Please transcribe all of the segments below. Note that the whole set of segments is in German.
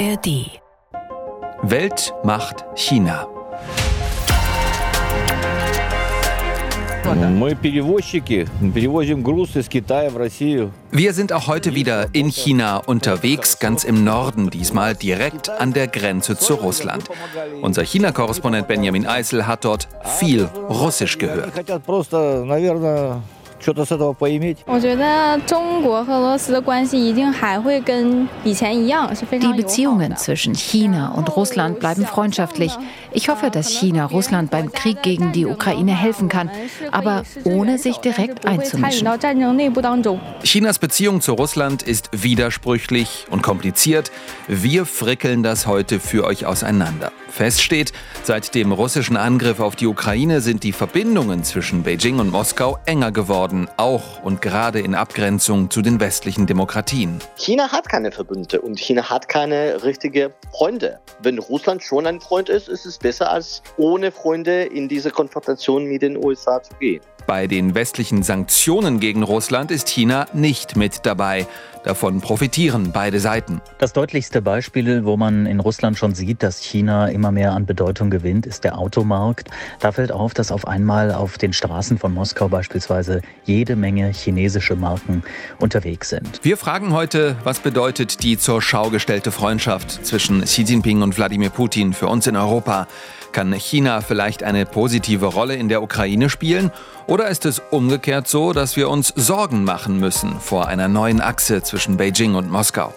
ARD. Weltmacht China. Wir sind auch heute wieder in China unterwegs, ganz im Norden diesmal, direkt an der Grenze zu Russland. Unser China-Korrespondent Benjamin Eisel hat dort viel Russisch gehört что-то с этого поиметь. Die Beziehungen zwischen China und Russland bleiben freundschaftlich. Ich hoffe, dass China Russland beim Krieg gegen die Ukraine helfen kann, aber ohne sich direkt einzumischen. Chinas Beziehung zu Russland ist widersprüchlich und kompliziert. Wir frickeln das heute für euch auseinander. Fest steht, seit dem russischen Angriff auf die Ukraine sind die Verbindungen zwischen Beijing und Moskau enger geworden, auch und gerade in Abgrenzung zu den westlichen Demokratien. China hat keine Verbündete und China hat keine richtigen Freunde. Wenn Russland schon ein Freund ist, ist es besser als ohne Freunde in diese Konfrontation mit den USA zu gehen. Bei den westlichen Sanktionen gegen Russland ist China nicht mit dabei. Davon profitieren beide Seiten. Das deutlichste Beispiel, wo man in Russland schon sieht, dass China immer mehr an Bedeutung gewinnt, ist der Automarkt. Da fällt auf, dass auf einmal auf den Straßen von Moskau beispielsweise jede Menge chinesische Marken unterwegs sind. Wir fragen heute, was bedeutet die zur Schau gestellte Freundschaft zwischen Xi Jinping und Wladimir Putin für uns in Europa? Kann China vielleicht eine positive Rolle in der Ukraine spielen? Oder ist es umgekehrt so, dass wir uns Sorgen machen müssen vor einer neuen Achse zwischen Beijing und Moskau?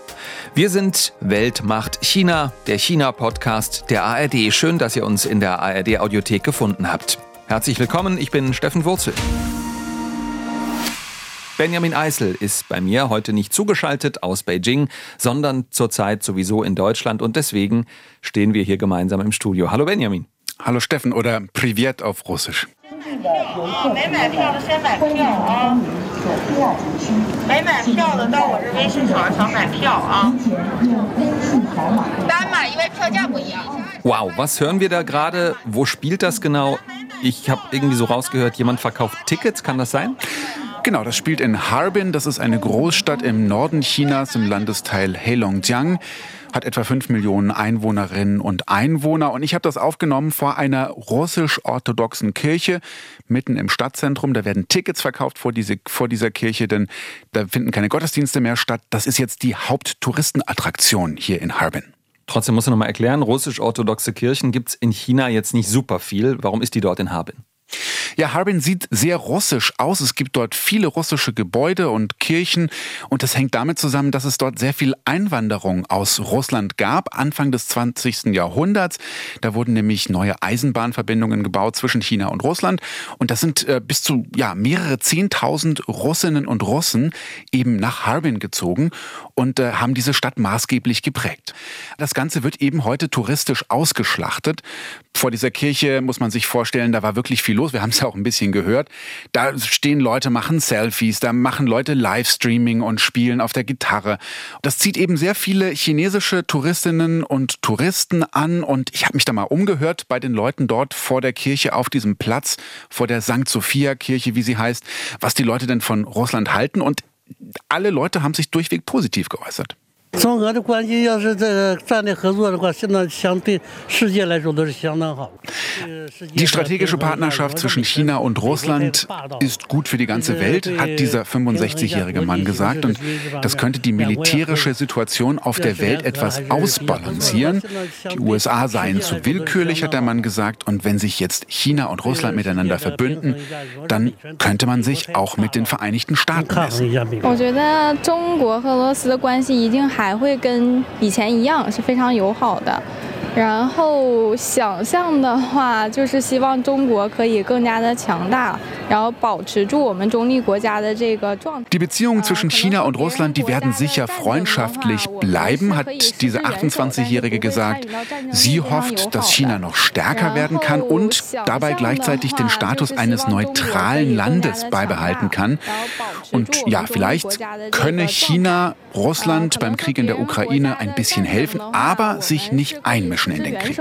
Wir sind Weltmacht China, der China-Podcast der ARD. Schön, dass ihr uns in der ARD-Audiothek gefunden habt. Herzlich willkommen, ich bin Steffen Wurzel. Benjamin Eisel ist bei mir heute nicht zugeschaltet aus Beijing, sondern zurzeit sowieso in Deutschland und deswegen stehen wir hier gemeinsam im Studio. Hallo Benjamin. Hallo Steffen oder Privet auf Russisch. Wow, was hören wir da gerade? Wo spielt das genau? Ich habe irgendwie so rausgehört, jemand verkauft Tickets, kann das sein? Genau, das spielt in Harbin. Das ist eine Großstadt im Norden Chinas im Landesteil Heilongjiang hat etwa fünf Millionen Einwohnerinnen und Einwohner. Und ich habe das aufgenommen vor einer russisch-orthodoxen Kirche mitten im Stadtzentrum. Da werden Tickets verkauft vor, diese, vor dieser Kirche, denn da finden keine Gottesdienste mehr statt. Das ist jetzt die Haupttouristenattraktion hier in Harbin. Trotzdem muss ich noch mal erklären, russisch-orthodoxe Kirchen gibt es in China jetzt nicht super viel. Warum ist die dort in Harbin? Ja, Harbin sieht sehr russisch aus. Es gibt dort viele russische Gebäude und Kirchen und das hängt damit zusammen, dass es dort sehr viel Einwanderung aus Russland gab, Anfang des 20. Jahrhunderts. Da wurden nämlich neue Eisenbahnverbindungen gebaut zwischen China und Russland und das sind äh, bis zu ja, mehrere Zehntausend Russinnen und Russen eben nach Harbin gezogen und äh, haben diese Stadt maßgeblich geprägt. Das Ganze wird eben heute touristisch ausgeschlachtet. Vor dieser Kirche muss man sich vorstellen, da war wirklich viel los. Wir haben es ja auch ein bisschen gehört. Da stehen Leute, machen Selfies, da machen Leute Livestreaming und spielen auf der Gitarre. Das zieht eben sehr viele chinesische Touristinnen und Touristen an. Und ich habe mich da mal umgehört bei den Leuten dort vor der Kirche auf diesem Platz, vor der St. Sophia Kirche, wie sie heißt, was die Leute denn von Russland halten. Und alle Leute haben sich durchweg positiv geäußert. Die strategische Partnerschaft zwischen China und Russland ist gut für die ganze Welt, hat dieser 65-jährige Mann gesagt. Und das könnte die militärische Situation auf der Welt etwas ausbalancieren. Die USA seien zu willkürlich, hat der Mann gesagt. Und wenn sich jetzt China und Russland miteinander verbünden, dann könnte man sich auch mit den Vereinigten Staaten messen. 还会跟以前一样是非常友好的。然后想象的话，就是希望中国可以更加的强大，然后保持住我们中立国家的这个状态。Die Beziehungen zwischen China und Russland, die werden sicher freundschaftlich bleiben, hat diese 28-Jährige gesagt. Sie hofft, dass China noch stärker werden kann und dabei gleichzeitig den Status eines neutralen Landes beibehalten kann. Und ja, vielleicht könne China Russland beim Krieg in der Ukraine ein bisschen helfen, aber sich nicht einmischen einmischen in den Krieg.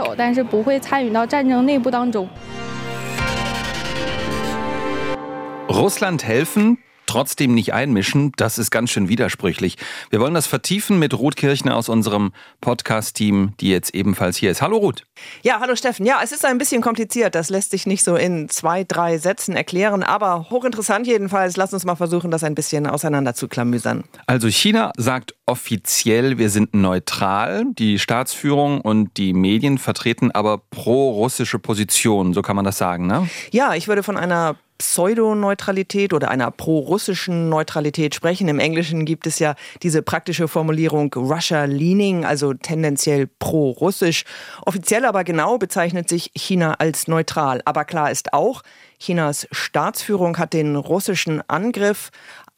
Russland helfen, trotzdem nicht einmischen, das ist ganz schön widersprüchlich. Wir wollen das vertiefen mit Ruth Kirchner aus unserem Podcast-Team, die jetzt ebenfalls hier ist. Hallo Ruth. Ja, hallo Steffen. Ja, es ist ein bisschen kompliziert. Das lässt sich nicht so in zwei, drei Sätzen erklären, aber hochinteressant jedenfalls. Lass uns mal versuchen, das ein bisschen auseinander zu klamüsern. Also China sagt offiziell, wir sind neutral. Die Staatsführung und die Medien vertreten aber pro-russische Positionen. So kann man das sagen, ne? Ja, ich würde von einer Pseudoneutralität oder einer pro-russischen Neutralität sprechen. Im Englischen gibt es ja diese praktische Formulierung Russia leaning, also tendenziell pro-russisch. Offiziell aber genau bezeichnet sich China als neutral. Aber klar ist auch, Chinas Staatsführung hat den russischen Angriff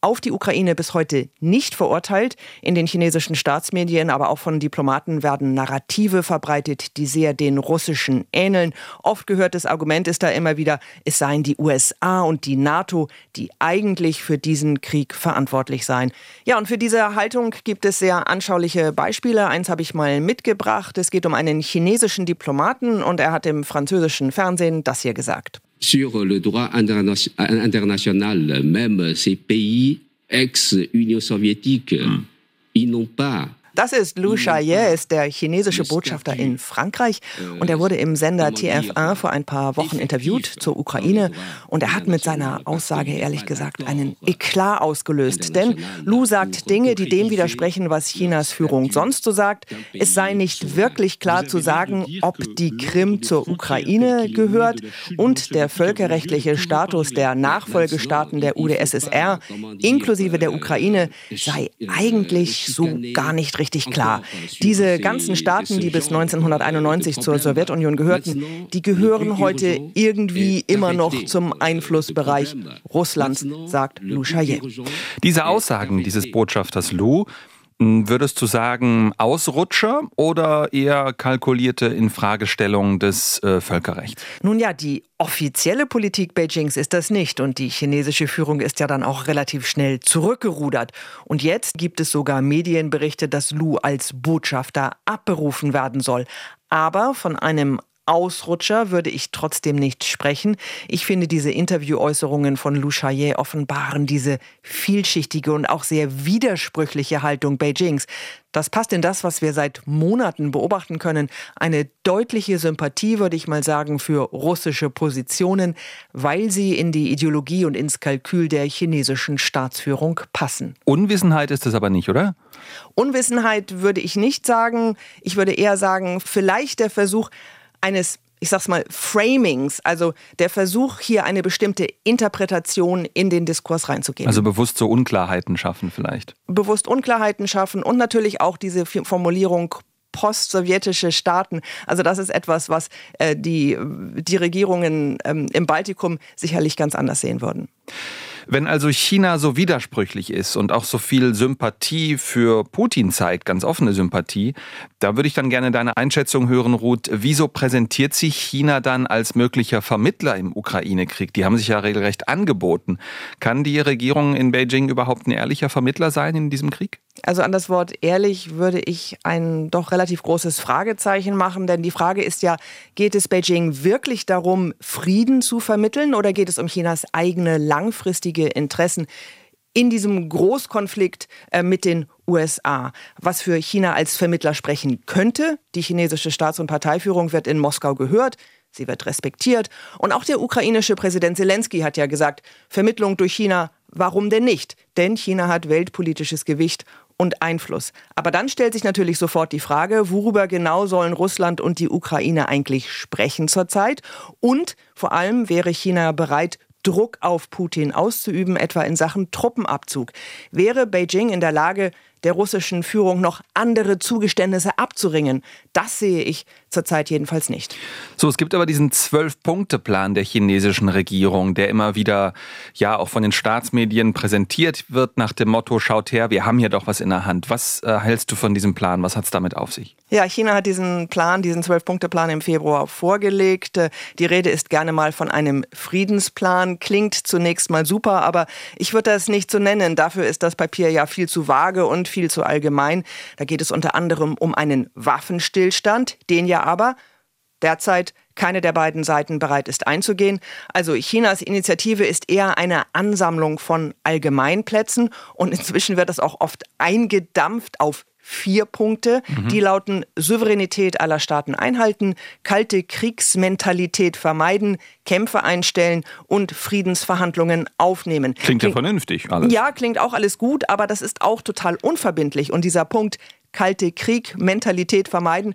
auf die Ukraine bis heute nicht verurteilt. In den chinesischen Staatsmedien, aber auch von Diplomaten werden Narrative verbreitet, die sehr den russischen ähneln. Oft gehörtes Argument ist da immer wieder, es seien die USA und die NATO, die eigentlich für diesen Krieg verantwortlich seien. Ja, und für diese Haltung gibt es sehr anschauliche Beispiele. Eins habe ich mal mitgebracht. Es geht um einen chinesischen Diplomaten und er hat im französischen Fernsehen das hier gesagt. Sur le droit international, même ces pays ex-Union soviétique, mmh. ils n'ont pas Das ist Lou Chaillet, ist der chinesische Botschafter in Frankreich. Und er wurde im Sender TF1 vor ein paar Wochen interviewt zur Ukraine. und er hat mit seiner Aussage ehrlich gesagt einen Eklat ausgelöst. Denn Lou sagt Dinge, die dem widersprechen, was Chinas Führung sonst so sagt. Es sei nicht wirklich klar zu sagen, ob die Krim zur Ukraine gehört und der völkerrechtliche Status der Nachfolgestaaten der UdSSR inklusive der Ukraine sei eigentlich so gar nicht richtig richtig klar. Diese ganzen Staaten, die bis 1991 zur Sowjetunion gehörten, die gehören heute irgendwie immer noch zum Einflussbereich Russlands, sagt Lou Chayet. Diese Aussagen dieses Botschafters Lou hm, Würdest du sagen Ausrutscher oder eher kalkulierte Infragestellung des äh, Völkerrechts? Nun ja, die offizielle Politik Beijings ist das nicht und die chinesische Führung ist ja dann auch relativ schnell zurückgerudert. Und jetzt gibt es sogar Medienberichte, dass Lu als Botschafter abberufen werden soll. Aber von einem Ausrutscher würde ich trotzdem nicht sprechen. Ich finde, diese Interviewäußerungen von Lou Chayet offenbaren diese vielschichtige und auch sehr widersprüchliche Haltung Beijings. Das passt in das, was wir seit Monaten beobachten können. Eine deutliche Sympathie, würde ich mal sagen, für russische Positionen, weil sie in die Ideologie und ins Kalkül der chinesischen Staatsführung passen. Unwissenheit ist es aber nicht, oder? Unwissenheit würde ich nicht sagen. Ich würde eher sagen, vielleicht der Versuch, eines ich sag's mal, Framings, also der Versuch, hier eine bestimmte Interpretation in den Diskurs reinzugeben. Also bewusst so Unklarheiten schaffen vielleicht. Bewusst Unklarheiten schaffen und natürlich auch diese Formulierung post-sowjetische Staaten. Also das ist etwas, was äh, die, die Regierungen ähm, im Baltikum sicherlich ganz anders sehen würden. Wenn also China so widersprüchlich ist und auch so viel Sympathie für Putin zeigt, ganz offene Sympathie, da würde ich dann gerne deine Einschätzung hören, Ruth. Wieso präsentiert sich China dann als möglicher Vermittler im Ukraine-Krieg? Die haben sich ja regelrecht angeboten. Kann die Regierung in Beijing überhaupt ein ehrlicher Vermittler sein in diesem Krieg? Also an das Wort ehrlich würde ich ein doch relativ großes Fragezeichen machen, denn die Frage ist ja, geht es Beijing wirklich darum, Frieden zu vermitteln oder geht es um Chinas eigene langfristige Interessen? in diesem Großkonflikt äh, mit den USA, was für China als Vermittler sprechen könnte. Die chinesische Staats- und Parteiführung wird in Moskau gehört. Sie wird respektiert. Und auch der ukrainische Präsident Zelensky hat ja gesagt, Vermittlung durch China, warum denn nicht? Denn China hat weltpolitisches Gewicht und Einfluss. Aber dann stellt sich natürlich sofort die Frage, worüber genau sollen Russland und die Ukraine eigentlich sprechen zurzeit? Und vor allem wäre China bereit, Druck auf Putin auszuüben, etwa in Sachen Truppenabzug. Wäre Beijing in der Lage, der russischen Führung noch andere Zugeständnisse abzuringen. Das sehe ich zurzeit jedenfalls nicht. So, es gibt aber diesen Zwölf-Punkte-Plan der chinesischen Regierung, der immer wieder ja auch von den Staatsmedien präsentiert wird nach dem Motto, schaut her, wir haben hier doch was in der Hand. Was äh, hältst du von diesem Plan? Was hat es damit auf sich? Ja, China hat diesen Plan, diesen Zwölf-Punkte-Plan im Februar vorgelegt. Die Rede ist gerne mal von einem Friedensplan. Klingt zunächst mal super, aber ich würde das nicht so nennen. Dafür ist das Papier ja viel zu vage und viel zu allgemein. Da geht es unter anderem um einen Waffenstillstand, den ja aber derzeit keine der beiden Seiten bereit ist einzugehen. Also Chinas Initiative ist eher eine Ansammlung von Allgemeinplätzen und inzwischen wird das auch oft eingedampft auf vier Punkte. Mhm. Die lauten Souveränität aller Staaten einhalten, kalte Kriegsmentalität vermeiden, Kämpfe einstellen und Friedensverhandlungen aufnehmen. Klingt ja vernünftig alles. Ja, klingt auch alles gut, aber das ist auch total unverbindlich. Und dieser Punkt, kalte Krieg, Mentalität vermeiden,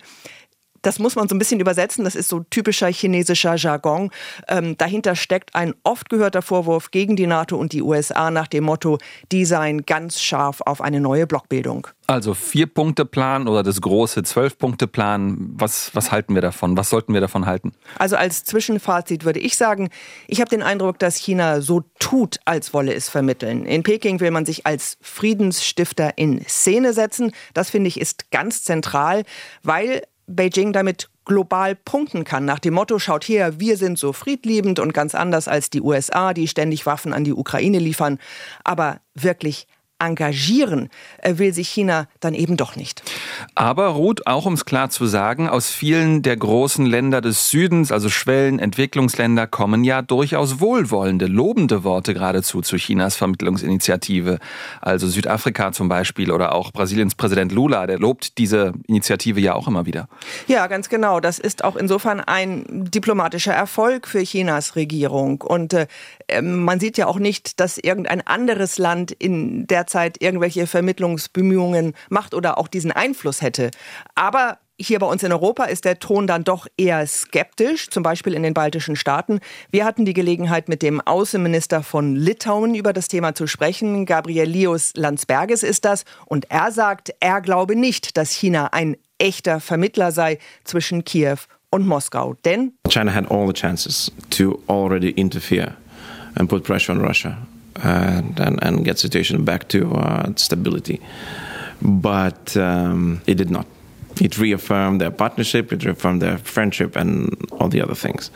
das muss man so ein bisschen übersetzen. Das ist so typischer chinesischer Jargon. Ähm, dahinter steckt ein oft gehörter Vorwurf gegen die NATO und die USA nach dem Motto, die seien ganz scharf auf eine neue Blockbildung. Also Vier-Punkte-Plan oder das große Zwölf-Punkte-Plan. Was, was halten wir davon? Was sollten wir davon halten? Also als Zwischenfazit würde ich sagen, ich habe den Eindruck, dass China so tut, als wolle es vermitteln. In Peking will man sich als Friedensstifter in Szene setzen. Das finde ich ist ganz zentral, weil Beijing damit global punkten kann. Nach dem Motto, schaut her, wir sind so friedliebend und ganz anders als die USA, die ständig Waffen an die Ukraine liefern. Aber wirklich engagieren äh, will sich China dann eben doch nicht. Aber Ruth, auch um es klar zu sagen, aus vielen der großen Länder des Südens, also Schwellen, Entwicklungsländer, kommen ja durchaus wohlwollende, lobende Worte geradezu zu Chinas Vermittlungsinitiative. Also Südafrika zum Beispiel oder auch Brasiliens Präsident Lula, der lobt diese Initiative ja auch immer wieder. Ja, ganz genau. Das ist auch insofern ein diplomatischer Erfolg für Chinas Regierung. Und äh, man sieht ja auch nicht, dass irgendein anderes Land in der Zeit irgendwelche Vermittlungsbemühungen macht oder auch diesen Einfluss hätte. Aber hier bei uns in Europa ist der Ton dann doch eher skeptisch, zum Beispiel in den baltischen Staaten. Wir hatten die Gelegenheit, mit dem Außenminister von Litauen über das Thema zu sprechen. Gabriel Lius Landsbergis ist das. Und er sagt, er glaube nicht, dass China ein echter Vermittler sei zwischen Kiew und Moskau. Denn China had all the chances to already interfere and put pressure on Russia and, and, and get situation back to uh, stability. But um, it did not. It reaffirmed their partnership, it reaffirmed their friendship, and all the other things.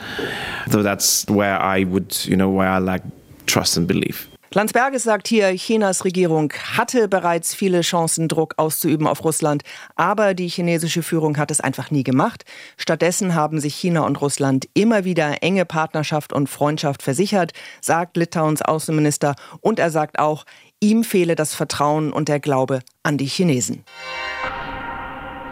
So that's where I would, you know, where I lack trust and belief. Landsbergis sagt hier, Chinas Regierung hatte bereits viele Chancen, Druck auszuüben auf Russland, aber die chinesische Führung hat es einfach nie gemacht. Stattdessen haben sich China und Russland immer wieder enge Partnerschaft und Freundschaft versichert, sagt Litauens Außenminister, und er sagt auch, ihm fehle das Vertrauen und der Glaube an die Chinesen.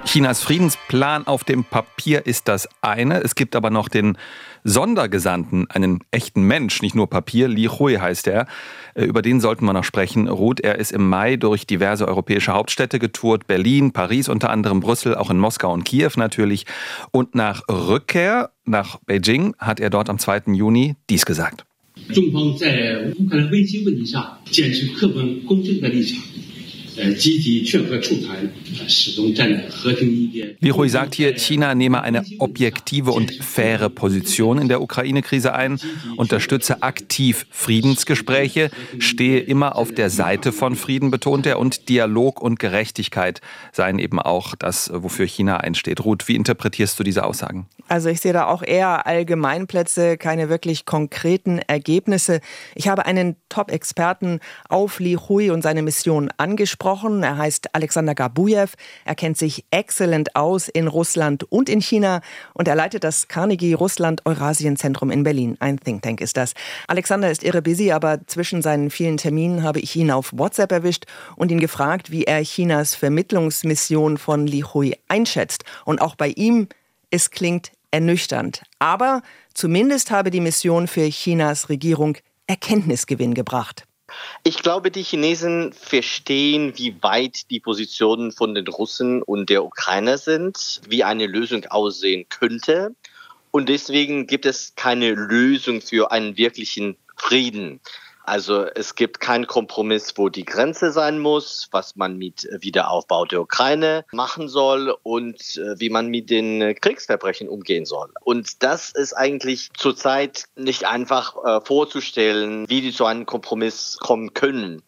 Chinas Friedensplan auf dem Papier ist das eine. Es gibt aber noch den Sondergesandten, einen echten Mensch, nicht nur Papier. Li Hui heißt er. Äh, über den sollten wir noch sprechen. Ruth, er ist im Mai durch diverse europäische Hauptstädte getourt. Berlin, Paris unter anderem, Brüssel, auch in Moskau und Kiew natürlich. Und nach Rückkehr nach Beijing hat er dort am 2. Juni dies gesagt. 中方在乌克兰危机问题上坚持客观公正的立场。 Lihui sagt hier, China nehme eine objektive und faire Position in der Ukraine-Krise ein, unterstütze aktiv Friedensgespräche, stehe immer auf der Seite von Frieden, betont er, und Dialog und Gerechtigkeit seien eben auch das, wofür China einsteht. Ruth, wie interpretierst du diese Aussagen? Also ich sehe da auch eher Allgemeinplätze, keine wirklich konkreten Ergebnisse. Ich habe einen Top-Experten auf Li Hui und seine Mission angesprochen gesprochen. Er heißt Alexander Gabujew. Er kennt sich exzellent aus in Russland und in China und er leitet das Carnegie Russland Eurasien Zentrum in Berlin. Ein Think Tank ist das. Alexander ist irre busy, aber zwischen seinen vielen Terminen habe ich ihn auf WhatsApp erwischt und ihn gefragt, wie er Chinas Vermittlungsmission von Li Hui einschätzt. Und auch bei ihm, es klingt ernüchternd. Aber zumindest habe die Mission für Chinas Regierung Erkenntnisgewinn gebracht. Ich glaube, die Chinesen verstehen, wie weit die Positionen von den Russen und der Ukrainer sind, wie eine Lösung aussehen könnte. Und deswegen gibt es keine Lösung für einen wirklichen Frieden. Also es gibt keinen Kompromiss, wo die Grenze sein muss, was man mit Wiederaufbau der Ukraine machen soll und äh, wie man mit den Kriegsverbrechen umgehen soll. Und das ist eigentlich zurzeit nicht einfach äh, vorzustellen, wie die zu einem Kompromiss kommen können.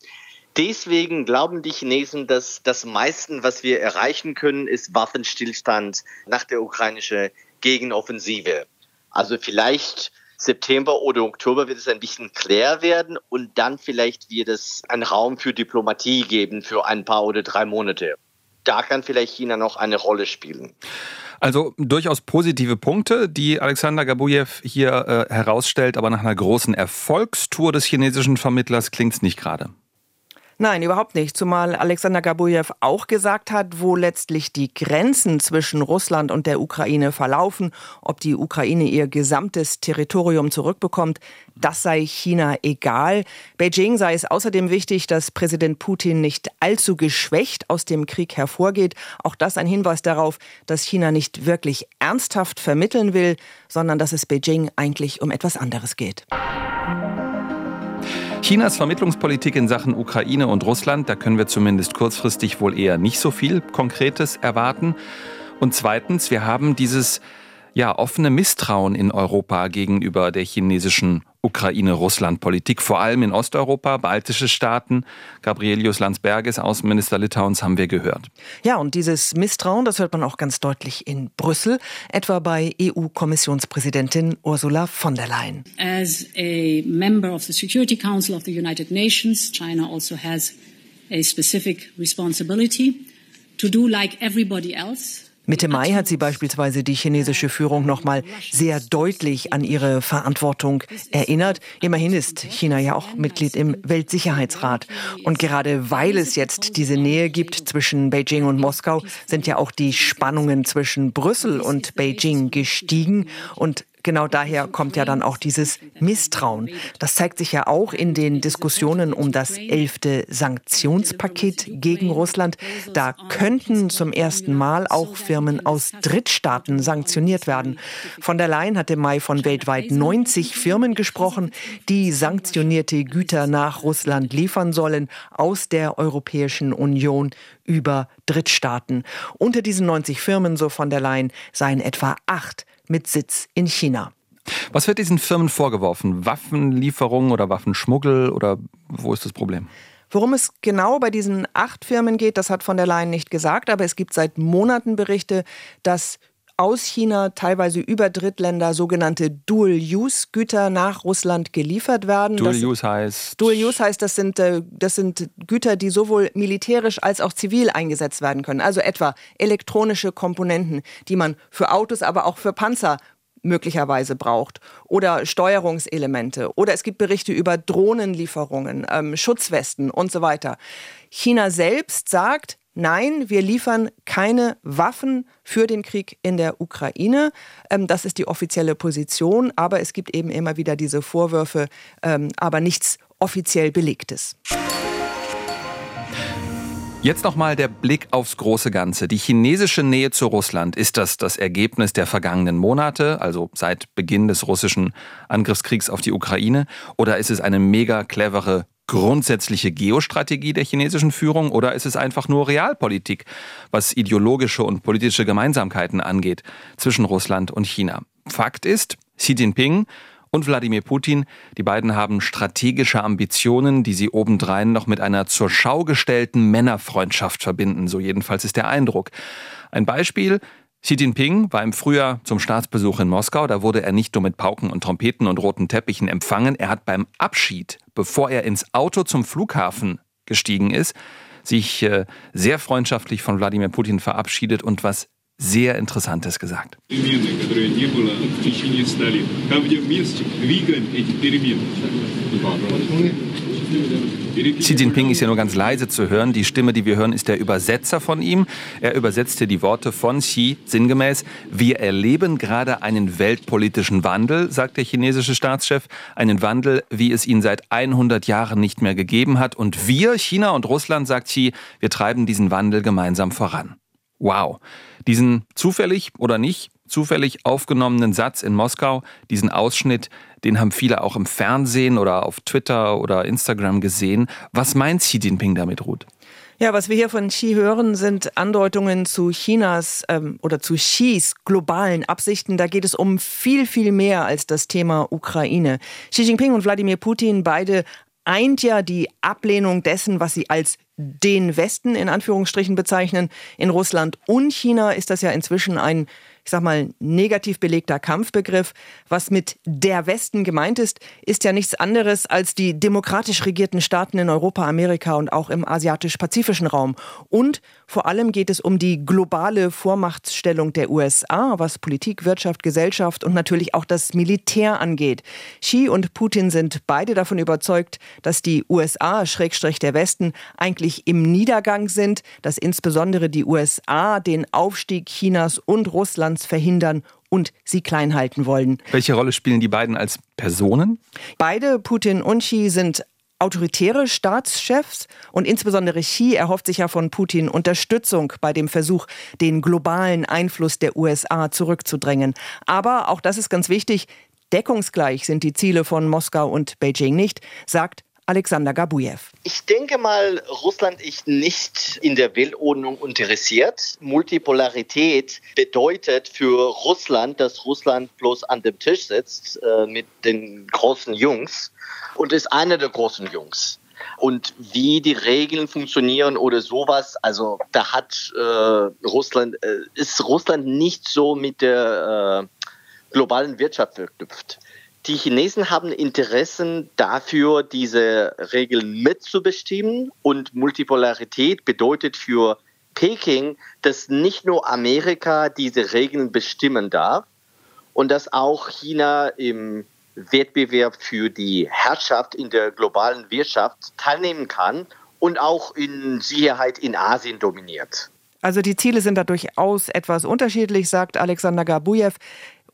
Deswegen glauben die Chinesen, dass das meiste, was wir erreichen können, ist Waffenstillstand nach der ukrainischen Gegenoffensive. Also vielleicht September oder Oktober wird es ein bisschen klar werden und dann vielleicht wird es einen Raum für Diplomatie geben für ein paar oder drei Monate. Da kann vielleicht China noch eine Rolle spielen. Also durchaus positive Punkte, die Alexander Gabujew hier äh, herausstellt, aber nach einer großen Erfolgstour des chinesischen Vermittlers klingt es nicht gerade. Nein, überhaupt nicht. Zumal Alexander Gabujew auch gesagt hat, wo letztlich die Grenzen zwischen Russland und der Ukraine verlaufen, ob die Ukraine ihr gesamtes Territorium zurückbekommt, das sei China egal. Beijing sei es außerdem wichtig, dass Präsident Putin nicht allzu geschwächt aus dem Krieg hervorgeht. Auch das ein Hinweis darauf, dass China nicht wirklich ernsthaft vermitteln will, sondern dass es Beijing eigentlich um etwas anderes geht. Chinas Vermittlungspolitik in Sachen Ukraine und Russland, da können wir zumindest kurzfristig wohl eher nicht so viel Konkretes erwarten. Und zweitens, wir haben dieses ja, offene Misstrauen in Europa gegenüber der chinesischen Ukraine-Russland-Politik, vor allem in Osteuropa, baltische Staaten. Gabrielius Landsbergis, Außenminister Litauens, haben wir gehört. Ja, und dieses Misstrauen, das hört man auch ganz deutlich in Brüssel, etwa bei EU-Kommissionspräsidentin Ursula von der Leyen. As a member of the Security Council of the United Nations, China also has a specific responsibility to do like everybody else Mitte Mai hat sie beispielsweise die chinesische Führung nochmal sehr deutlich an ihre Verantwortung erinnert. Immerhin ist China ja auch Mitglied im Weltsicherheitsrat. Und gerade weil es jetzt diese Nähe gibt zwischen Beijing und Moskau, sind ja auch die Spannungen zwischen Brüssel und Beijing gestiegen. Und genau daher kommt ja dann auch dieses Misstrauen. Das zeigt sich ja auch in den Diskussionen um das elfte Sanktionspaket gegen Russland. Da könnten zum ersten Mal auch Firmen aus Drittstaaten sanktioniert werden. Von der Leyen hat im Mai von weltweit 90 Firmen gesprochen, die sanktionierte Güter nach Russland liefern sollen aus der Europäischen Union über Drittstaaten. Unter diesen 90 Firmen, so von der Leyen, seien etwa acht mit Sitz in China. Was wird diesen Firmen vorgeworfen? Waffenlieferungen oder Waffenschmuggel oder wo ist das Problem? Worum es genau bei diesen acht Firmen geht, das hat von der Leyen nicht gesagt, aber es gibt seit Monaten Berichte, dass aus China teilweise über Drittländer sogenannte Dual-Use-Güter nach Russland geliefert werden. Dual-Use heißt? Dual-Use heißt, das sind, äh, das sind Güter, die sowohl militärisch als auch zivil eingesetzt werden können. Also etwa elektronische Komponenten, die man für Autos, aber auch für Panzer möglicherweise braucht oder Steuerungselemente oder es gibt Berichte über Drohnenlieferungen, ähm, Schutzwesten und so weiter. China selbst sagt, nein, wir liefern keine Waffen für den Krieg in der Ukraine. Ähm, das ist die offizielle Position, aber es gibt eben immer wieder diese Vorwürfe, ähm, aber nichts offiziell Belegtes. Jetzt nochmal der Blick aufs große Ganze. Die chinesische Nähe zu Russland, ist das das Ergebnis der vergangenen Monate, also seit Beginn des russischen Angriffskriegs auf die Ukraine, oder ist es eine mega clevere grundsätzliche Geostrategie der chinesischen Führung oder ist es einfach nur Realpolitik, was ideologische und politische Gemeinsamkeiten angeht zwischen Russland und China? Fakt ist, Xi Jinping und Wladimir Putin, die beiden haben strategische Ambitionen, die sie obendrein noch mit einer zur Schau gestellten Männerfreundschaft verbinden, so jedenfalls ist der Eindruck. Ein Beispiel, Xi Jinping war im Frühjahr zum Staatsbesuch in Moskau. Da wurde er nicht nur mit Pauken und Trompeten und roten Teppichen empfangen. Er hat beim Abschied, bevor er ins Auto zum Flughafen gestiegen ist, sich äh, sehr freundschaftlich von Wladimir Putin verabschiedet und was sehr Interessantes gesagt. Xi Jinping ist ja nur ganz leise zu hören. Die Stimme, die wir hören, ist der Übersetzer von ihm. Er übersetzte die Worte von Xi sinngemäß. Wir erleben gerade einen weltpolitischen Wandel, sagt der chinesische Staatschef. Einen Wandel, wie es ihn seit 100 Jahren nicht mehr gegeben hat. Und wir, China und Russland, sagt Xi, wir treiben diesen Wandel gemeinsam voran. Wow. Diesen zufällig oder nicht zufällig aufgenommenen Satz in Moskau, diesen Ausschnitt, den haben viele auch im Fernsehen oder auf Twitter oder Instagram gesehen. Was meint Xi Jinping damit, Ruth? Ja, was wir hier von Xi hören, sind Andeutungen zu Chinas ähm, oder zu Xis globalen Absichten. Da geht es um viel, viel mehr als das Thema Ukraine. Xi Jinping und Wladimir Putin beide eint ja die Ablehnung dessen, was sie als den Westen in Anführungsstrichen bezeichnen. In Russland und China ist das ja inzwischen ein ich sag mal, negativ belegter Kampfbegriff. Was mit der Westen gemeint ist, ist ja nichts anderes als die demokratisch regierten Staaten in Europa, Amerika und auch im asiatisch-pazifischen Raum. Und vor allem geht es um die globale Vormachtstellung der USA, was Politik, Wirtschaft, Gesellschaft und natürlich auch das Militär angeht. Xi und Putin sind beide davon überzeugt, dass die USA, Schrägstrich der Westen, eigentlich im Niedergang sind, dass insbesondere die USA den Aufstieg Chinas und Russlands verhindern und sie klein halten wollen. Welche Rolle spielen die beiden als Personen? Beide, Putin und Xi, sind autoritäre Staatschefs und insbesondere Xi erhofft sich ja von Putin Unterstützung bei dem Versuch, den globalen Einfluss der USA zurückzudrängen. Aber auch das ist ganz wichtig, deckungsgleich sind die Ziele von Moskau und Beijing nicht, sagt Alexander Gabujew. Ich denke mal, Russland ist nicht in der Weltordnung interessiert. Multipolarität bedeutet für Russland, dass Russland bloß an dem Tisch sitzt äh, mit den großen Jungs und ist einer der großen Jungs. Und wie die Regeln funktionieren oder sowas, also da hat äh, Russland, äh, ist Russland nicht so mit der äh, globalen Wirtschaft verknüpft. Die Chinesen haben Interessen dafür, diese Regeln mitzubestimmen und Multipolarität bedeutet für Peking, dass nicht nur Amerika diese Regeln bestimmen darf und dass auch China im Wettbewerb für die Herrschaft in der globalen Wirtschaft teilnehmen kann und auch in Sicherheit in Asien dominiert. Also die Ziele sind da durchaus etwas unterschiedlich, sagt Alexander Gabujew.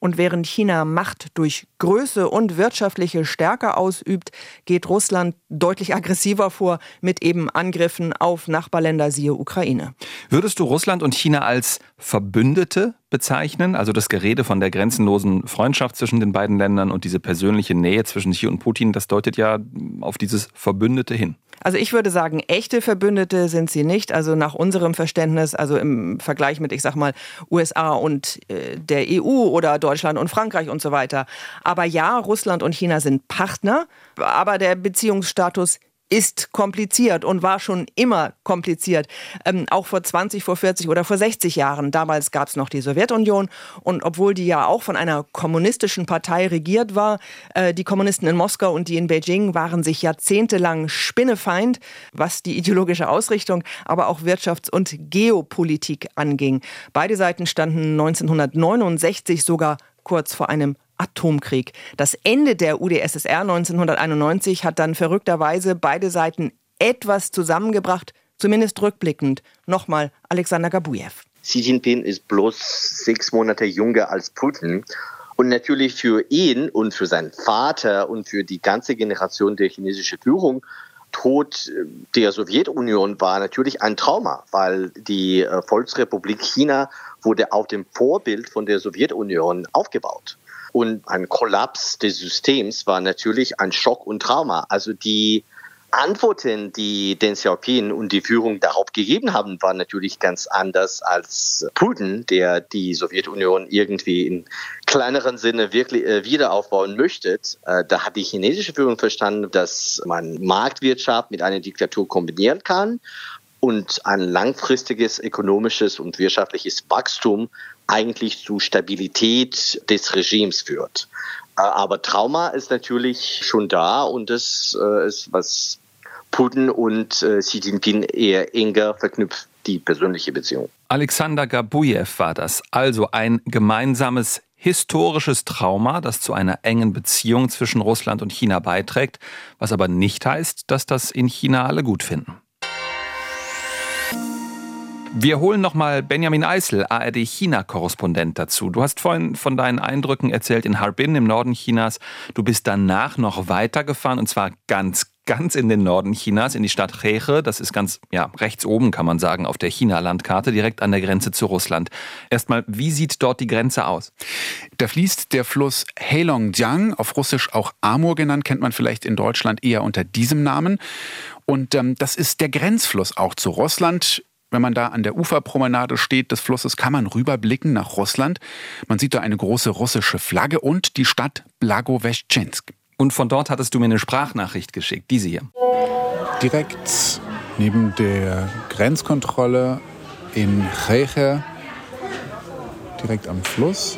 Und während China Macht durch Größe und wirtschaftliche Stärke ausübt, geht Russland deutlich aggressiver vor mit eben Angriffen auf Nachbarländer, siehe Ukraine. Würdest du Russland und China als Verbündete bezeichnen? Also das Gerede von der grenzenlosen Freundschaft zwischen den beiden Ländern und diese persönliche Nähe zwischen Xi und Putin, das deutet ja auf dieses Verbündete hin. Also ich würde sagen, echte Verbündete sind sie nicht. Also nach unserem Verständnis, also im Vergleich mit, ich sag mal, USA und äh, der EU oder Deutschland und Frankreich und so weiter. Aber ja, Russland und China sind Partner, aber der Beziehungsstatus ist kompliziert und war schon immer kompliziert. Ähm, auch vor 20, vor 40 oder vor 60 Jahren. Damals gab es noch die Sowjetunion. Und obwohl die ja auch von einer kommunistischen Partei regiert war, äh, die Kommunisten in Moskau und die in Beijing waren sich jahrzehntelang Spinnefeind, was die ideologische Ausrichtung, aber auch Wirtschafts- und Geopolitik anging. Beide Seiten standen 1969 sogar kurz vor einem Atomkrieg. Das Ende der UdSSR 1991 hat dann verrückterweise beide Seiten etwas zusammengebracht, zumindest rückblickend. Nochmal Alexander Gabujew. Xi Jinping ist bloß sechs Monate jünger als Putin. Und natürlich für ihn und für seinen Vater und für die ganze Generation der chinesischen Führung Tod der Sowjetunion war natürlich ein Trauma, weil die äh, Volksrepublik China wurde auf dem Vorbild von der Sowjetunion aufgebaut. Und ein Kollaps des Systems war natürlich ein Schock und Trauma. Also die Antworten, die Deng Xiaoping und die Führung darauf gegeben haben, waren natürlich ganz anders als Putin, der die Sowjetunion irgendwie in kleineren Sinne wirklich äh, wieder aufbauen möchte. Äh, da hat die chinesische Führung verstanden, dass man Marktwirtschaft mit einer Diktatur kombinieren kann und ein langfristiges ökonomisches und wirtschaftliches Wachstum eigentlich zu Stabilität des Regimes führt. Äh, aber Trauma ist natürlich schon da und das äh, ist, was Putin und äh, Xi Jinping eher enger verknüpft, die persönliche Beziehung. Alexander Gabujew war das, also ein gemeinsames historisches Trauma, das zu einer engen Beziehung zwischen Russland und China beiträgt, was aber nicht heißt, dass das in China alle gut finden. Wir holen nochmal Benjamin Eisel, ARD-China-Korrespondent dazu. Du hast vorhin von deinen Eindrücken erzählt in Harbin im Norden Chinas. Du bist danach noch weitergefahren und zwar ganz, ganz in den Norden Chinas, in die Stadt Reche. Das ist ganz, ja, rechts oben kann man sagen, auf der China-Landkarte, direkt an der Grenze zu Russland. Erstmal, wie sieht dort die Grenze aus? Da fließt der Fluss Heilongjiang, auf Russisch auch Amur genannt, kennt man vielleicht in Deutschland eher unter diesem Namen. Und ähm, das ist der Grenzfluss auch zu Russland. Wenn man da an der Uferpromenade steht des Flusses, kann man rüberblicken nach Russland. Man sieht da eine große russische Flagge und die Stadt Blagoveschensk. Und von dort hattest du mir eine Sprachnachricht geschickt, diese hier. Direkt neben der Grenzkontrolle in Reche direkt am Fluss,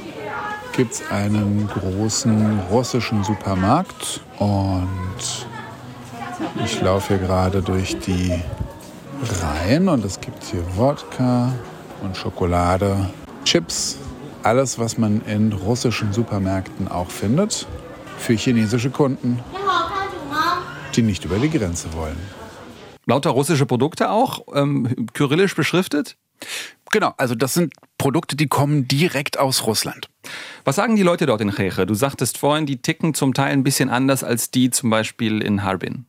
gibt es einen großen russischen Supermarkt. Und ich laufe hier gerade durch die Reihen und es gibt hier Wodka und Schokolade, Chips, alles, was man in russischen Supermärkten auch findet, für chinesische Kunden, die nicht über die Grenze wollen. Lauter russische Produkte auch, ähm, kyrillisch beschriftet? Genau, also das sind Produkte, die kommen direkt aus Russland. Was sagen die Leute dort in Cheche? Du sagtest vorhin, die ticken zum Teil ein bisschen anders als die zum Beispiel in Harbin.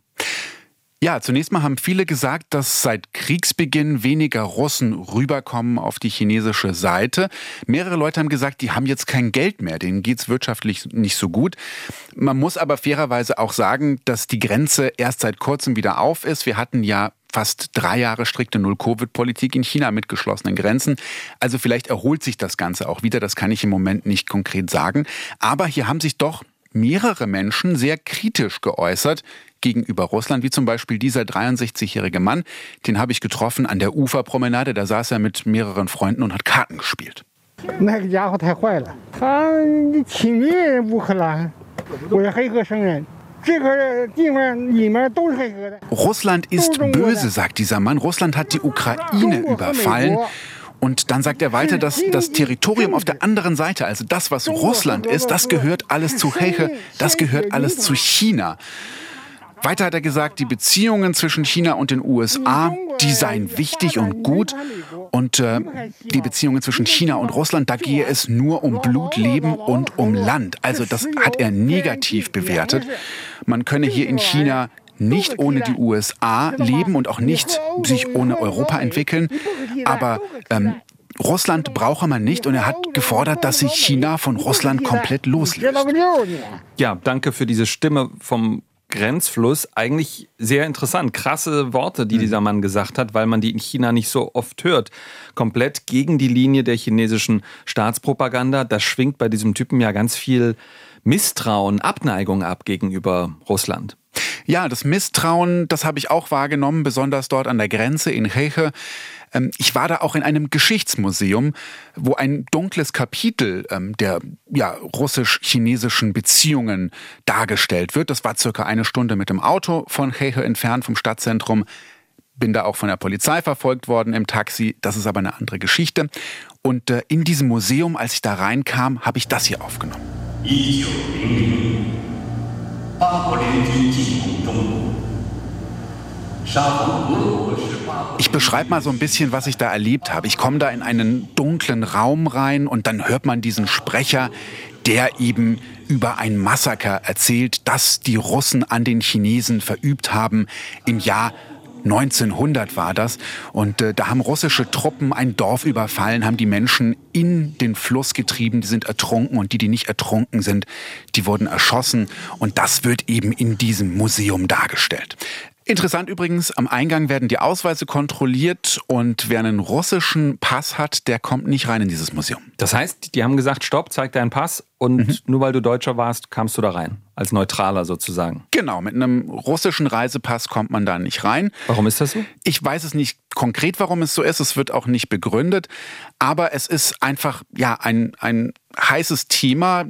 Ja, zunächst mal haben viele gesagt, dass seit Kriegsbeginn weniger Russen rüberkommen auf die chinesische Seite. Mehrere Leute haben gesagt, die haben jetzt kein Geld mehr, denen geht's wirtschaftlich nicht so gut. Man muss aber fairerweise auch sagen, dass die Grenze erst seit kurzem wieder auf ist. Wir hatten ja fast drei Jahre strikte Null-Covid-Politik in China mit geschlossenen Grenzen. Also vielleicht erholt sich das Ganze auch wieder, das kann ich im Moment nicht konkret sagen. Aber hier haben sich doch mehrere Menschen sehr kritisch geäußert gegenüber Russland, wie zum Beispiel dieser 63-jährige Mann, den habe ich getroffen an der Uferpromenade, da saß er mit mehreren Freunden und hat Karten gespielt. Russland ist böse, sagt dieser Mann. Russland hat die Ukraine überfallen. Und dann sagt er weiter, dass das Territorium auf der anderen Seite, also das, was Russland ist, das gehört alles zu Heche, das gehört alles zu China. Weiter hat er gesagt, die Beziehungen zwischen China und den USA, die seien wichtig und gut. Und äh, die Beziehungen zwischen China und Russland, da gehe es nur um Blut, Leben und um Land. Also das hat er negativ bewertet. Man könne hier in China nicht ohne die USA leben und auch nicht sich ohne Europa entwickeln. Aber ähm, Russland brauche man nicht und er hat gefordert, dass sich China von Russland komplett loslöst. Ja, danke für diese Stimme vom Grenzfluss eigentlich sehr interessant. Krasse Worte, die mhm. dieser Mann gesagt hat, weil man die in China nicht so oft hört. Komplett gegen die Linie der chinesischen Staatspropaganda. Das schwingt bei diesem Typen ja ganz viel Misstrauen, Abneigung ab gegenüber Russland. Ja, das Misstrauen, das habe ich auch wahrgenommen, besonders dort an der Grenze in Heche. Ähm, ich war da auch in einem Geschichtsmuseum, wo ein dunkles Kapitel ähm, der ja, russisch-chinesischen Beziehungen dargestellt wird. Das war circa eine Stunde mit dem Auto von Hehe entfernt vom Stadtzentrum. Bin da auch von der Polizei verfolgt worden im Taxi. Das ist aber eine andere Geschichte. Und äh, in diesem Museum, als ich da reinkam, habe ich das hier aufgenommen. Ich beschreibe mal so ein bisschen, was ich da erlebt habe. Ich komme da in einen dunklen Raum rein und dann hört man diesen Sprecher, der eben über ein Massaker erzählt, das die Russen an den Chinesen verübt haben im Jahr 1900 war das. Und äh, da haben russische Truppen ein Dorf überfallen, haben die Menschen in den Fluss getrieben, die sind ertrunken und die, die nicht ertrunken sind, die wurden erschossen. Und das wird eben in diesem Museum dargestellt. Interessant übrigens, am Eingang werden die Ausweise kontrolliert und wer einen russischen Pass hat, der kommt nicht rein in dieses Museum. Das heißt, die haben gesagt, stopp, zeig deinen Pass und mhm. nur weil du Deutscher warst, kamst du da rein. Als Neutraler sozusagen. Genau, mit einem russischen Reisepass kommt man da nicht rein. Warum ist das so? Ich weiß es nicht konkret, warum es so ist. Es wird auch nicht begründet. Aber es ist einfach, ja, ein, ein heißes Thema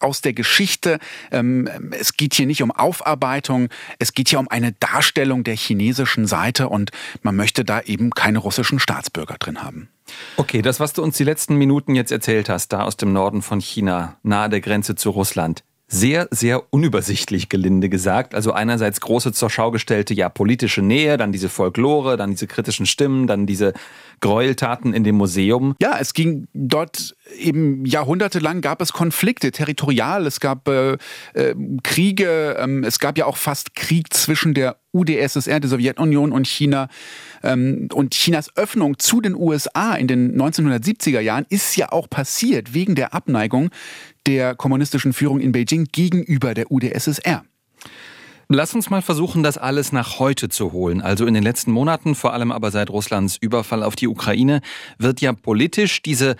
aus der Geschichte. Ähm, es geht hier nicht um Aufarbeitung, es geht hier um eine Darstellung der chinesischen Seite und man möchte da eben keine russischen Staatsbürger drin haben. Okay, das, was du uns die letzten Minuten jetzt erzählt hast, da aus dem Norden von China, nahe der Grenze zu Russland, sehr, sehr unübersichtlich, gelinde gesagt. Also einerseits große zur Schau gestellte, ja, politische Nähe, dann diese Folklore, dann diese kritischen Stimmen, dann diese Gräueltaten in dem Museum. Ja, es ging dort eben jahrhundertelang gab es Konflikte, territorial, es gab äh, äh, Kriege, ähm, es gab ja auch fast Krieg zwischen der UdSSR, der Sowjetunion und China. Ähm, und Chinas Öffnung zu den USA in den 1970er Jahren ist ja auch passiert wegen der Abneigung der kommunistischen Führung in Beijing gegenüber der UdSSR. Lass uns mal versuchen, das alles nach heute zu holen. Also in den letzten Monaten, vor allem aber seit Russlands Überfall auf die Ukraine, wird ja politisch diese,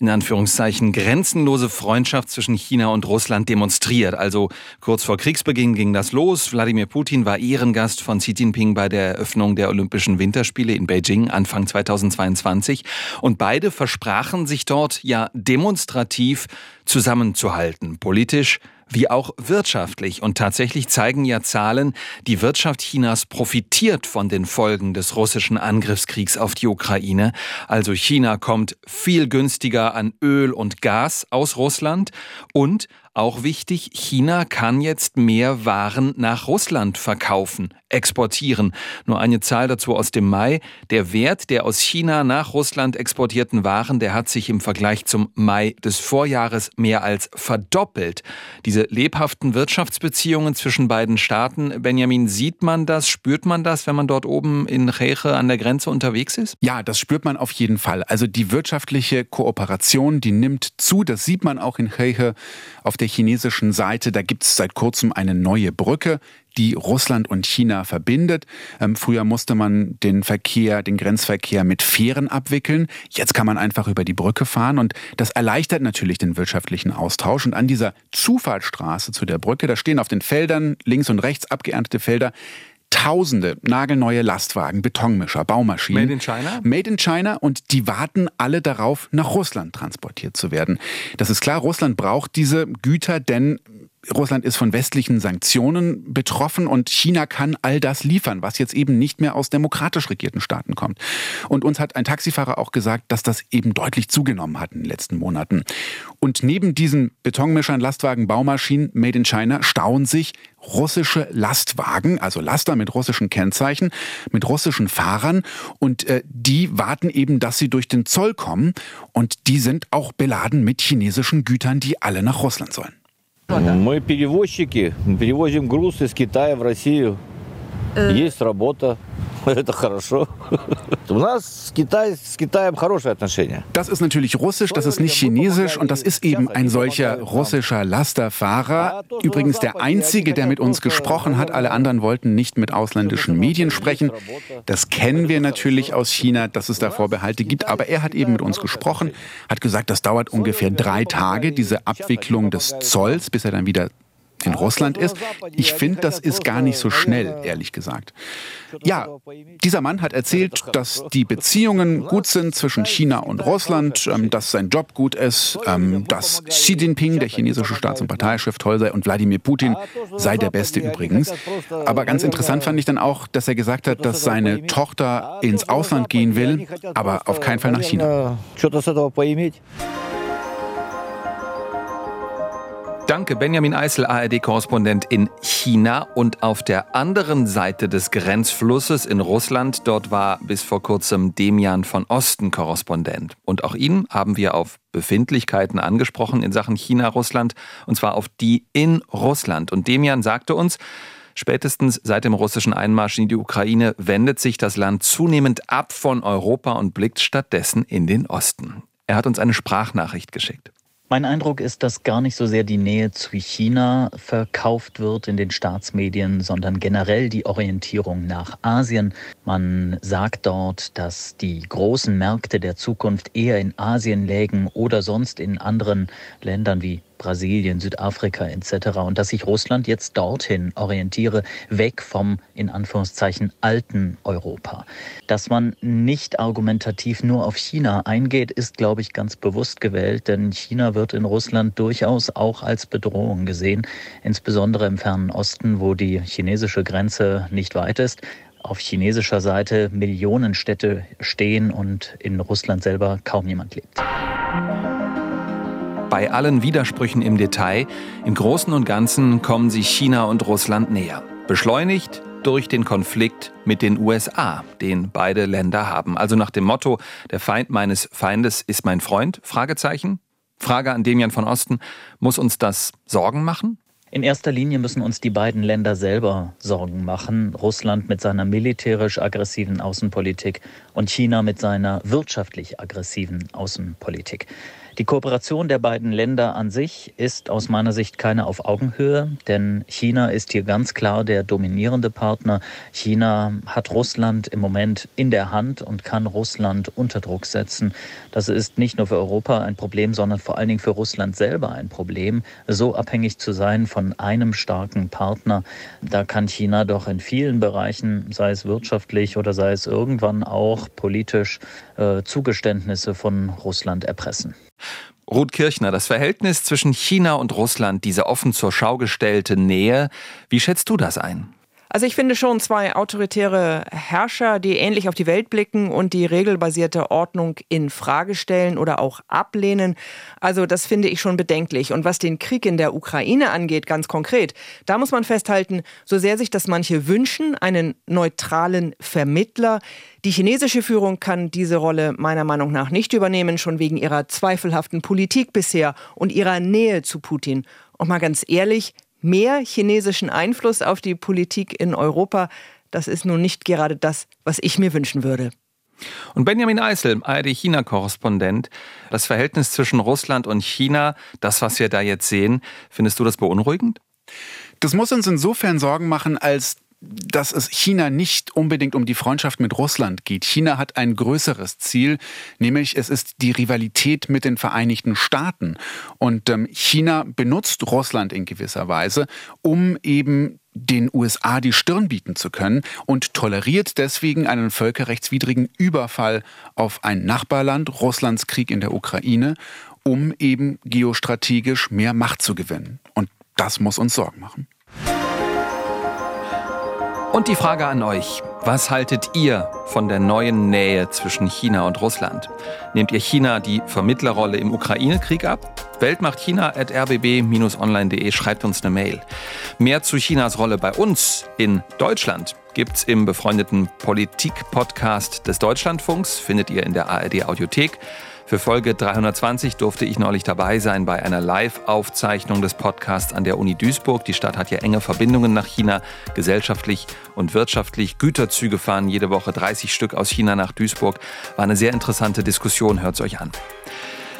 in Anführungszeichen, grenzenlose Freundschaft zwischen China und Russland demonstriert. Also kurz vor Kriegsbeginn ging das los. Wladimir Putin war Ehrengast von Xi Jinping bei der Eröffnung der Olympischen Winterspiele in Beijing Anfang 2022. Und beide versprachen sich dort ja demonstrativ zusammenzuhalten. Politisch wie auch wirtschaftlich. Und tatsächlich zeigen ja Zahlen, die Wirtschaft Chinas profitiert von den Folgen des russischen Angriffskriegs auf die Ukraine. Also China kommt viel günstiger an Öl und Gas aus Russland und auch wichtig, China kann jetzt mehr Waren nach Russland verkaufen, exportieren. Nur eine Zahl dazu aus dem Mai. Der Wert der aus China nach Russland exportierten Waren, der hat sich im Vergleich zum Mai des Vorjahres mehr als verdoppelt. Diese lebhaften Wirtschaftsbeziehungen zwischen beiden Staaten, Benjamin, sieht man das, spürt man das, wenn man dort oben in Reche an der Grenze unterwegs ist? Ja, das spürt man auf jeden Fall. Also die wirtschaftliche Kooperation, die nimmt zu. Das sieht man auch in Reche auf der chinesischen Seite, da gibt es seit kurzem eine neue Brücke, die Russland und China verbindet. Ähm, früher musste man den Verkehr, den Grenzverkehr mit Fähren abwickeln. Jetzt kann man einfach über die Brücke fahren und das erleichtert natürlich den wirtschaftlichen Austausch. Und an dieser Zufahrtsstraße zu der Brücke, da stehen auf den Feldern links und rechts abgeerntete Felder tausende nagelneue Lastwagen, Betonmischer, Baumaschinen. Made in China? Made in China und die warten alle darauf, nach Russland transportiert zu werden. Das ist klar, Russland braucht diese Güter, denn Russland ist von westlichen Sanktionen betroffen und China kann all das liefern, was jetzt eben nicht mehr aus demokratisch regierten Staaten kommt. Und uns hat ein Taxifahrer auch gesagt, dass das eben deutlich zugenommen hat in den letzten Monaten. Und neben diesen Betonmischern, Lastwagen, Baumaschinen made in China stauen sich russische Lastwagen, also Laster mit russischen Kennzeichen, mit russischen Fahrern und äh, die warten eben, dass sie durch den Zoll kommen und die sind auch beladen mit chinesischen Gütern, die alle nach Russland sollen. Мы перевозчики, перевозим груз из Китая в Россию. Есть работа. Это хорошо. У нас с, Китай, с Китаем хорошие отношения. Das ist natürlich russisch, das ist nicht chinesisch und das ist eben ein solcher russischer Lasterfahrer. Übrigens der einzige, der mit uns gesprochen hat. Alle anderen wollten nicht mit ausländischen Medien sprechen. Das kennen wir natürlich aus China, dass es da Vorbehalte gibt. Aber er hat eben mit uns gesprochen, hat gesagt, das dauert ungefähr drei Tage, diese Abwicklung des Zolls, bis er dann wieder in Russland ist. Ich finde, das ist gar nicht so schnell, ehrlich gesagt. Ja, dieser Mann hat erzählt, dass die Beziehungen gut sind zwischen China und Russland, ähm, dass sein Job gut ist, ähm, dass Xi Jinping, der chinesische Staats- und Parteichef, toll sei und Wladimir Putin sei der Beste übrigens. Aber ganz interessant fand ich dann auch, dass er gesagt hat, dass seine Tochter ins Ausland gehen will, aber auf keinen Fall nach China. Danke, Benjamin Eisel, ARD-Korrespondent in China. Und auf der anderen Seite des Grenzflusses in Russland, dort war bis vor kurzem Demian von Osten Korrespondent. Und auch ihn haben wir auf Befindlichkeiten angesprochen in Sachen China-Russland, und zwar auf die in Russland. Und Demian sagte uns, Spätestens seit dem russischen Einmarsch in die Ukraine wendet sich das Land zunehmend ab von Europa und blickt stattdessen in den Osten. Er hat uns eine Sprachnachricht geschickt. Mein Eindruck ist, dass gar nicht so sehr die Nähe zu China verkauft wird in den Staatsmedien, sondern generell die Orientierung nach Asien. Man sagt dort, dass die großen Märkte der Zukunft eher in Asien lägen oder sonst in anderen Ländern wie Brasilien, Südafrika etc. Und dass sich Russland jetzt dorthin orientiere, weg vom in Anführungszeichen alten Europa. Dass man nicht argumentativ nur auf China eingeht, ist, glaube ich, ganz bewusst gewählt, denn China wird in Russland durchaus auch als Bedrohung gesehen, insbesondere im fernen Osten, wo die chinesische Grenze nicht weit ist auf chinesischer Seite Millionen Städte stehen und in Russland selber kaum jemand lebt bei allen Widersprüchen im Detail, im Großen und Ganzen kommen sich China und Russland näher. Beschleunigt durch den Konflikt mit den USA, den beide Länder haben. Also nach dem Motto, der Feind meines Feindes ist mein Freund? Fragezeichen. Frage an Demian von Osten, muss uns das Sorgen machen? In erster Linie müssen uns die beiden Länder selber Sorgen machen. Russland mit seiner militärisch aggressiven Außenpolitik und China mit seiner wirtschaftlich aggressiven Außenpolitik. Die Kooperation der beiden Länder an sich ist aus meiner Sicht keine auf Augenhöhe, denn China ist hier ganz klar der dominierende Partner. China hat Russland im Moment in der Hand und kann Russland unter Druck setzen. Das ist nicht nur für Europa ein Problem, sondern vor allen Dingen für Russland selber ein Problem, so abhängig zu sein von einem starken Partner. Da kann China doch in vielen Bereichen, sei es wirtschaftlich oder sei es irgendwann auch politisch, äh, Zugeständnisse von Russland erpressen. Ruth Kirchner, das Verhältnis zwischen China und Russland, diese offen zur Schau gestellte Nähe, wie schätzt du das ein? Also ich finde schon zwei autoritäre Herrscher, die ähnlich auf die Welt blicken und die regelbasierte Ordnung in Frage stellen oder auch ablehnen. Also das finde ich schon bedenklich. Und was den Krieg in der Ukraine angeht, ganz konkret, da muss man festhalten, so sehr sich das manche wünschen, einen neutralen Vermittler, die chinesische Führung kann diese Rolle meiner Meinung nach nicht übernehmen, schon wegen ihrer zweifelhaften Politik bisher und ihrer Nähe zu Putin. Und mal ganz ehrlich, mehr chinesischen Einfluss auf die Politik in Europa, das ist nun nicht gerade das, was ich mir wünschen würde. Und Benjamin Eisel, ARD-China-Korrespondent, das Verhältnis zwischen Russland und China, das, was wir da jetzt sehen, findest du das beunruhigend? Das muss uns insofern Sorgen machen, als dass es China nicht unbedingt um die Freundschaft mit Russland geht. China hat ein größeres Ziel, nämlich es ist die Rivalität mit den Vereinigten Staaten. Und ähm, China benutzt Russland in gewisser Weise, um eben den USA die Stirn bieten zu können und toleriert deswegen einen völkerrechtswidrigen Überfall auf ein Nachbarland, Russlands Krieg in der Ukraine, um eben geostrategisch mehr Macht zu gewinnen. Und das muss uns Sorgen machen. Und die Frage an euch. Was haltet ihr von der neuen Nähe zwischen China und Russland? Nehmt ihr China die Vermittlerrolle im Ukraine-Krieg ab? Weltmacht China at rbb-online.de schreibt uns eine Mail. Mehr zu Chinas Rolle bei uns in Deutschland gibt's im befreundeten Politik-Podcast des Deutschlandfunks, findet ihr in der ARD-Audiothek. Für Folge 320 durfte ich neulich dabei sein bei einer Live-Aufzeichnung des Podcasts an der Uni Duisburg. Die Stadt hat ja enge Verbindungen nach China, gesellschaftlich und wirtschaftlich. Güterzüge fahren jede Woche 30 Stück aus China nach Duisburg. War eine sehr interessante Diskussion, hört es euch an.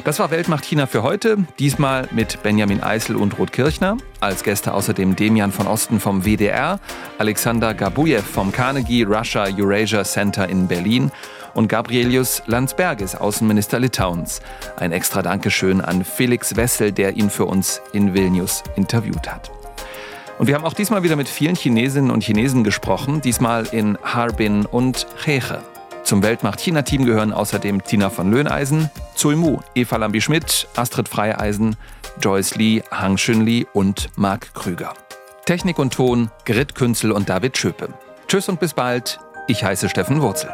Das war Weltmacht China für heute. Diesmal mit Benjamin Eisel und Ruth Kirchner. Als Gäste außerdem Demian von Osten vom WDR, Alexander Gabujew vom Carnegie Russia Eurasia Center in Berlin und Gabrielius Landsbergis, Außenminister Litauens. Ein extra Dankeschön an Felix Wessel, der ihn für uns in Vilnius interviewt hat. Und wir haben auch diesmal wieder mit vielen Chinesinnen und Chinesen gesprochen, diesmal in Harbin und Cheche. Zum Weltmacht-China-Team gehören außerdem Tina von Löhneisen, Zui Mu, Eva Lambi-Schmidt, Astrid Freieisen, Joyce Lee, Hang Shun Lee und Marc Krüger. Technik und Ton, Grit Künzel und David Schöpe. Tschüss und bis bald. Ich heiße Steffen Wurzel.